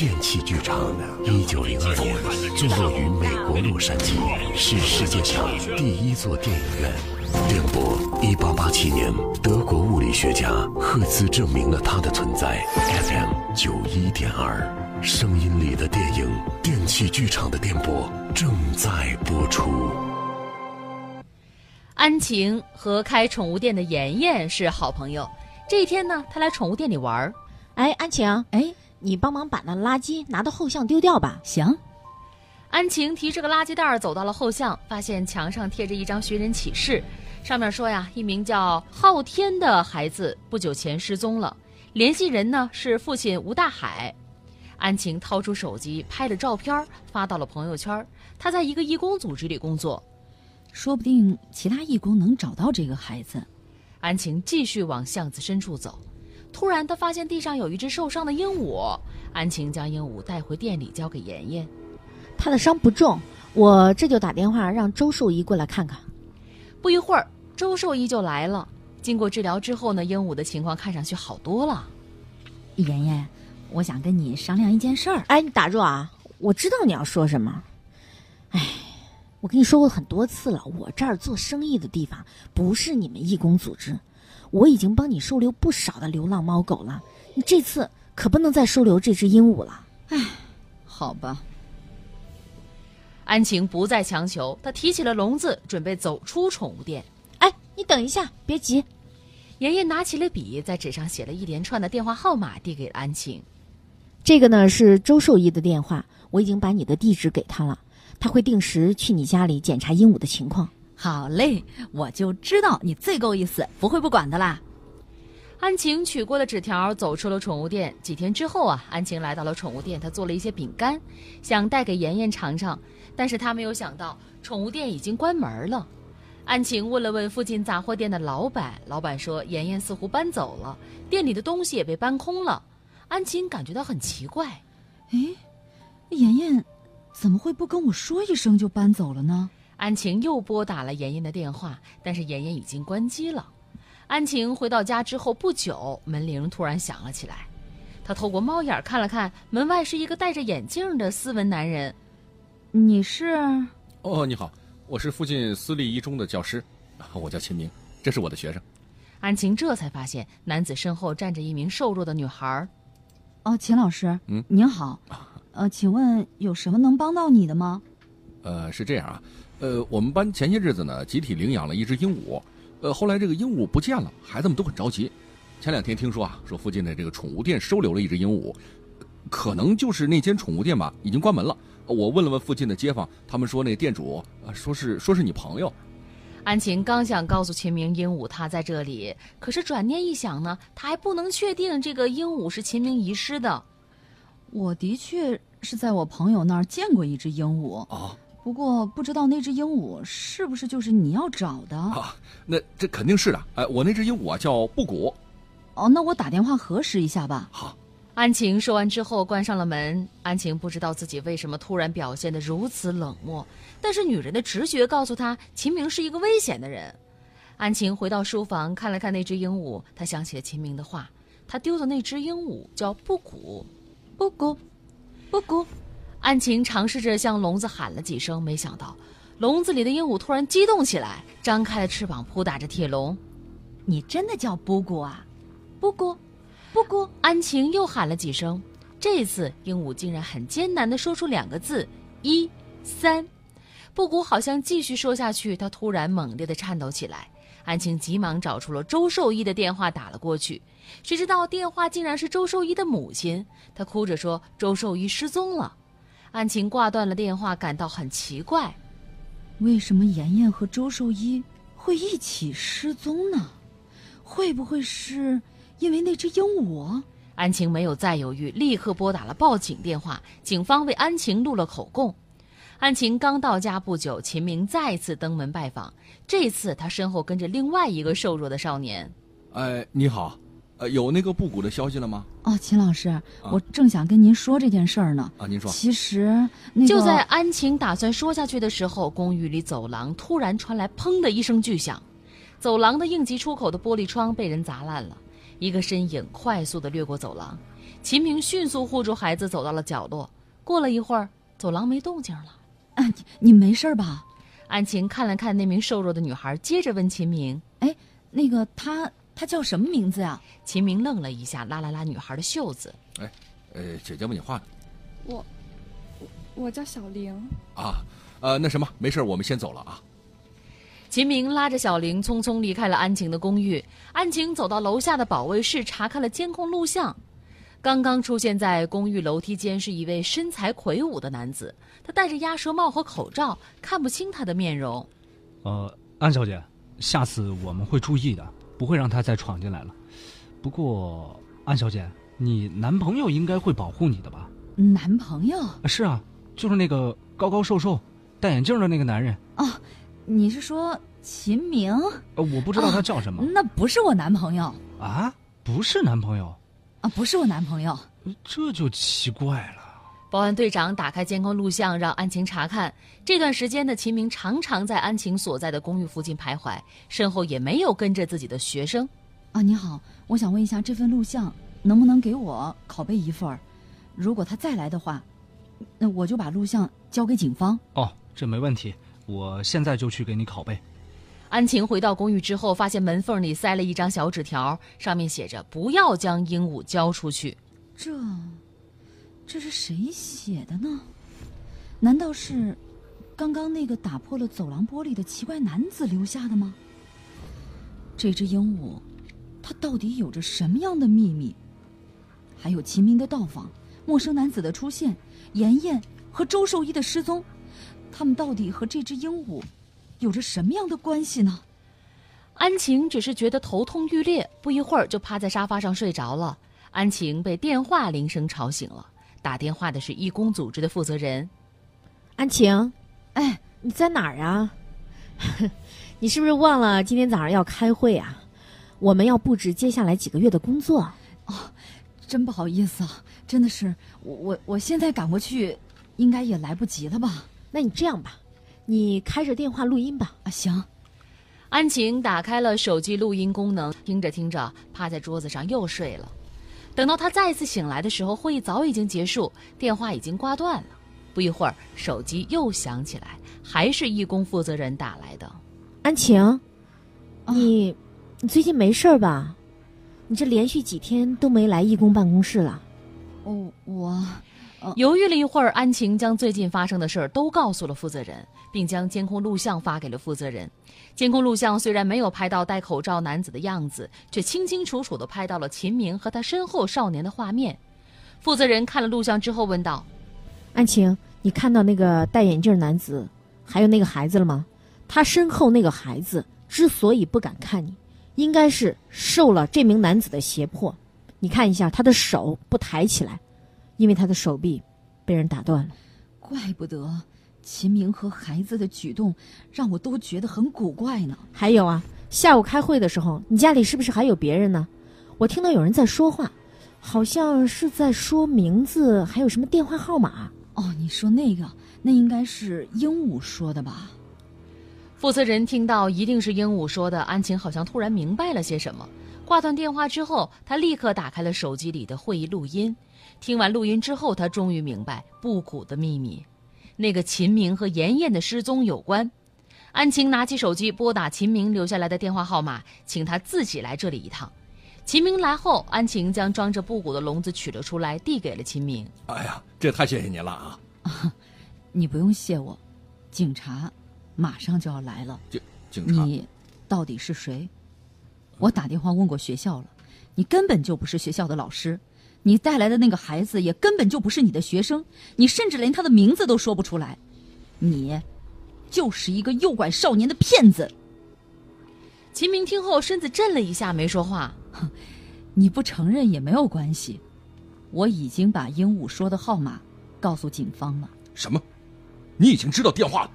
电器剧场，一九零二年，坐落于美国洛杉矶，是世界上第一座电影院。电波，一八八七年，德国物理学家赫兹证明了它的存在。FM 九一点二，声音里的电影，电器剧场的电波正在播出。安晴和开宠物店的妍妍是好朋友。这一天呢，她来宠物店里玩儿。哎，安晴，哎，你帮忙把那垃圾拿到后巷丢掉吧。行。安晴提着个垃圾袋儿走到了后巷，发现墙上贴着一张寻人启事，上面说呀，一名叫昊天的孩子不久前失踪了，联系人呢是父亲吴大海。安晴掏出手机拍了照片，发到了朋友圈。他在一个义工组织里工作。说不定其他义工能找到这个孩子。安晴继续往巷子深处走，突然他发现地上有一只受伤的鹦鹉。安晴将鹦鹉带回店里交给妍妍。他的伤不重，我这就打电话让周兽医过来看看。不一会儿，周兽医就来了。经过治疗之后呢，鹦鹉的情况看上去好多了。妍妍，我想跟你商量一件事儿。哎，你打住啊！我知道你要说什么。哎。我跟你说过很多次了，我这儿做生意的地方不是你们义工组织，我已经帮你收留不少的流浪猫狗了，你这次可不能再收留这只鹦鹉了。唉，好吧。安晴不再强求，她提起了笼子，准备走出宠物店。哎，你等一下，别急。爷爷拿起了笔，在纸上写了一连串的电话号码，递给了安晴。这个呢是周兽医的电话，我已经把你的地址给他了。他会定时去你家里检查鹦鹉的情况。好嘞，我就知道你最够意思，不会不管的啦。安晴取过了纸条，走出了宠物店。几天之后啊，安晴来到了宠物店，她做了一些饼干，想带给妍妍尝尝。但是她没有想到，宠物店已经关门了。安晴问了问附近杂货店的老板，老板说妍妍似乎搬走了，店里的东西也被搬空了。安晴感觉到很奇怪，哎，妍妍。怎么会不跟我说一声就搬走了呢？安晴又拨打了妍妍的电话，但是妍妍已经关机了。安晴回到家之后不久，门铃突然响了起来。她透过猫眼看了看，门外是一个戴着眼镜的斯文男人。你是？哦，你好，我是附近私立一中的教师，我叫秦明，这是我的学生。安晴这才发现，男子身后站着一名瘦弱的女孩。哦，秦老师，嗯，您好。呃，请问有什么能帮到你的吗？呃，是这样啊，呃，我们班前些日子呢，集体领养了一只鹦鹉，呃，后来这个鹦鹉不见了，孩子们都很着急。前两天听说啊，说附近的这个宠物店收留了一只鹦鹉，可能就是那间宠物店吧，已经关门了。我问了问附近的街坊，他们说那店主啊，说是说是你朋友。安晴刚想告诉秦明鹦鹉他在这里，可是转念一想呢，他还不能确定这个鹦鹉是秦明遗失的。我的确是在我朋友那儿见过一只鹦鹉啊，不过不知道那只鹦鹉是不是就是你要找的啊？那这肯定是的。哎，我那只鹦鹉啊叫布谷。哦，那我打电话核实一下吧。好。安晴说完之后关上了门。安晴不知道自己为什么突然表现的如此冷漠，但是女人的直觉告诉她，秦明是一个危险的人。安晴回到书房看了看那只鹦鹉，她想起了秦明的话，他丢的那只鹦鹉叫布谷。布谷，布谷，安晴尝试着向笼子喊了几声，没想到笼子里的鹦鹉突然激动起来，张开了翅膀扑打着铁笼。你真的叫布谷啊？布谷，布谷！安晴又喊了几声，这次鹦鹉竟然很艰难的说出两个字：一三。布谷好像继续说下去，他突然猛烈的颤抖起来。安晴急忙找出了周兽医的电话，打了过去。谁知道电话竟然是周兽医的母亲，她哭着说周兽医失踪了。安晴挂断了电话，感到很奇怪：为什么妍妍和周寿一会一起失踪呢？会不会是因为那只鹦鹉？安晴没有再犹豫，立刻拨打了报警电话。警方为安晴录了口供。安晴刚到家不久，秦明再次登门拜访。这次他身后跟着另外一个瘦弱的少年。哎，你好，呃，有那个布谷的消息了吗？哦，秦老师，我正想跟您说这件事儿呢。啊，您说。其实，那就在安晴打算说下去的时候，公寓里走廊突然传来“砰”的一声巨响，走廊的应急出口的玻璃窗被人砸烂了。一个身影快速的掠过走廊，秦明迅速护住孩子，走到了角落。过了一会儿，走廊没动静了。啊，你你没事吧？安晴看了看那名瘦弱的女孩，接着问秦明哎，那个她她叫什么名字啊？：“秦明愣了一下，拉了拉女孩的袖子。哎呃，姐姐问你话呢我我我叫小玲，啊，呃，那什么，没事，我们先走了啊。秦明拉着小玲匆匆离开了安晴的公寓。安晴走到楼下的保卫室，查看了监控录像。刚刚出现在公寓楼梯间是一位身材魁梧的男子，他戴着鸭舌帽和口罩，看不清他的面容。呃，安小姐，下次我们会注意的，不会让他再闯进来了。不过，安小姐，你男朋友应该会保护你的吧？男朋友？啊是啊，就是那个高高瘦瘦、戴眼镜的那个男人。哦你是说秦明？呃，我不知道他叫什么、那不是我男朋友啊？不是男朋友，啊，不是我男朋友。呃这就奇怪了。保安队长打开监控录像，让安晴查看。这段时间的秦明常常在安晴所在的公寓附近徘徊，身后也没有跟着自己的学生。啊，你好，我想问一下，这份录像能不能给我拷贝一份儿？如果他再来的话，那我就把录像交给警方。哦，这没问题，我现在就去给你拷贝。安晴回到公寓之后，发现门缝里塞了一张小纸条，上面写着“不要将鹦鹉交出去这，这是谁写的呢？难道是刚刚那个打破了走廊玻璃的奇怪男子留下的吗？这只鹦鹉，它到底有着什么样的秘密？还有秦明的到访，陌生男子的出现，妍妍和周兽医的失踪，他们到底和这只鹦鹉有着什么样的关系呢？”。安晴只是觉得头痛欲裂，不一会儿就趴在沙发上睡着了。安晴被电话铃声吵醒了，打电话的是义工组织的负责人。安晴，哎，你在哪儿啊？你是不是忘了今天早上要开会啊？我们要布置接下来几个月的工作。哦真不好意思啊，真的是我我我现在赶过去，应该也来不及了吧？那你这样吧，你开着电话录音吧。啊，行。安晴打开了手机录音功能，听着听着，趴在桌子上又睡了。等到他再次醒来的时候，会议早已经结束，电话已经挂断了。不一会儿，手机又响起来，还是义工负责人打来的。安晴，啊你你最近没事儿吧？你这连续几天都没来义工办公室了。哦，我犹豫了一会儿，安晴将最近发生的事儿都告诉了负责人，并将监控录像发给了负责人。监控录像虽然没有拍到戴口罩男子的样子，却清清楚楚地拍到了秦明和他身后少年的画面。负责人看了录像之后问道安晴，你看到那个戴眼镜男子，还有那个孩子了吗？他身后那个孩子之所以不敢看你，应该是受了这名男子的胁迫。你看一下他的手不抬起来，因为他的手臂被人打断了。怪不得秦明和孩子的举动让我都觉得很古怪呢。还有啊，下午开会的时候，你家里是不是还有别人呢？我听到有人在说话，好像是在说名字，还有什么电话号码。哦，你说那个，那应该是鹦鹉说的吧？：“负责人听到一定是鹦鹉说的。”安晴好像突然明白了些什么。挂断电话之后，他立刻打开了手机里的会议录音。听完录音之后，他终于明白布谷的秘密，那个秦明和妍妍的失踪有关。安晴拿起手机拨打秦明留下来的电话号码，请他自己来这里一趟。秦明来后，安晴将装着布谷的笼子取了出来，递给了秦明。哎呀，这太谢谢您了啊！你不用谢我，警察马上就要来了。警察，你到底是谁？我打电话问过学校了，你根本就不是学校的老师，你带来的那个孩子也根本就不是你的学生，你甚至连他的名字都说不出来，你就是一个诱拐少年的骗子。秦明听后身子震了一下，没说话。你不承认也没有关系，我已经把鹦鹉说的号码告诉警方了。什么？你已经知道电话了？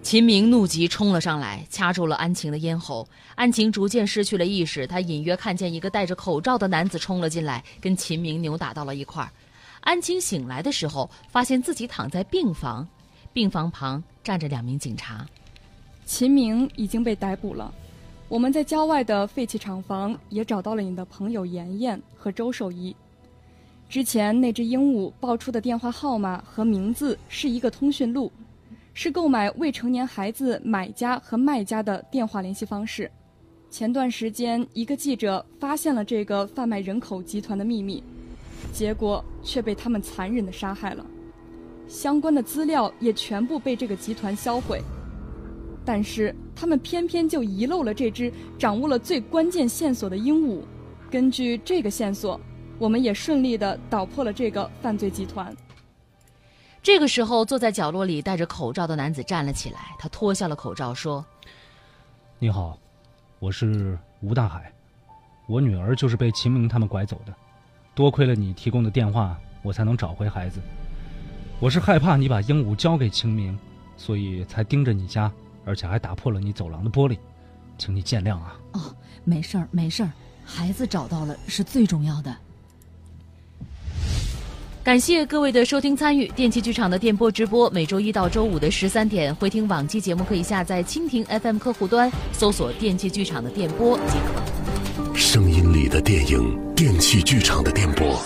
秦明怒极冲了上来，掐住了安晴的咽喉。安晴逐渐失去了意识，她隐约看见一个戴着口罩的男子冲了进来，跟秦明扭打到了一块儿。安晴醒来的时候，发现自己躺在病房，病房旁站着两名警察。秦明已经被逮捕了。我们在郊外的废弃厂房也找到了你的朋友妍妍和周守一。之前那只鹦鹉报出的电话号码和名字是一个通讯录，是购买未成年孩子买家和卖家的电话联系方式。前段时间，一个记者发现了这个贩卖人口集团的秘密，结果却被他们残忍的杀害了。相关的资料也全部被这个集团销毁，但是他们偏偏就遗漏了这只掌握了最关键线索的鹦鹉。根据这个线索。我们也顺利的捣破了这个犯罪集团。这个时候，坐在角落里戴着口罩的男子站了起来，他脱下了口罩说：“你好，我是吴大海，我女儿就是被秦明他们拐走的，多亏了你提供的电话，我才能找回孩子。我是害怕你把鹦鹉交给秦明，所以才盯着你家，而且还打破了你走廊的玻璃，请你见谅啊。”哦，没事儿，没事儿，孩子找到了是最重要的。感谢各位的收听参与，电器剧场的电波直播每周一到周五的十三点回听往期节目，可以下载蜻蜓 FM 客户端搜索“电器剧场”的电波即可。声音里的电影，电器剧场的电波。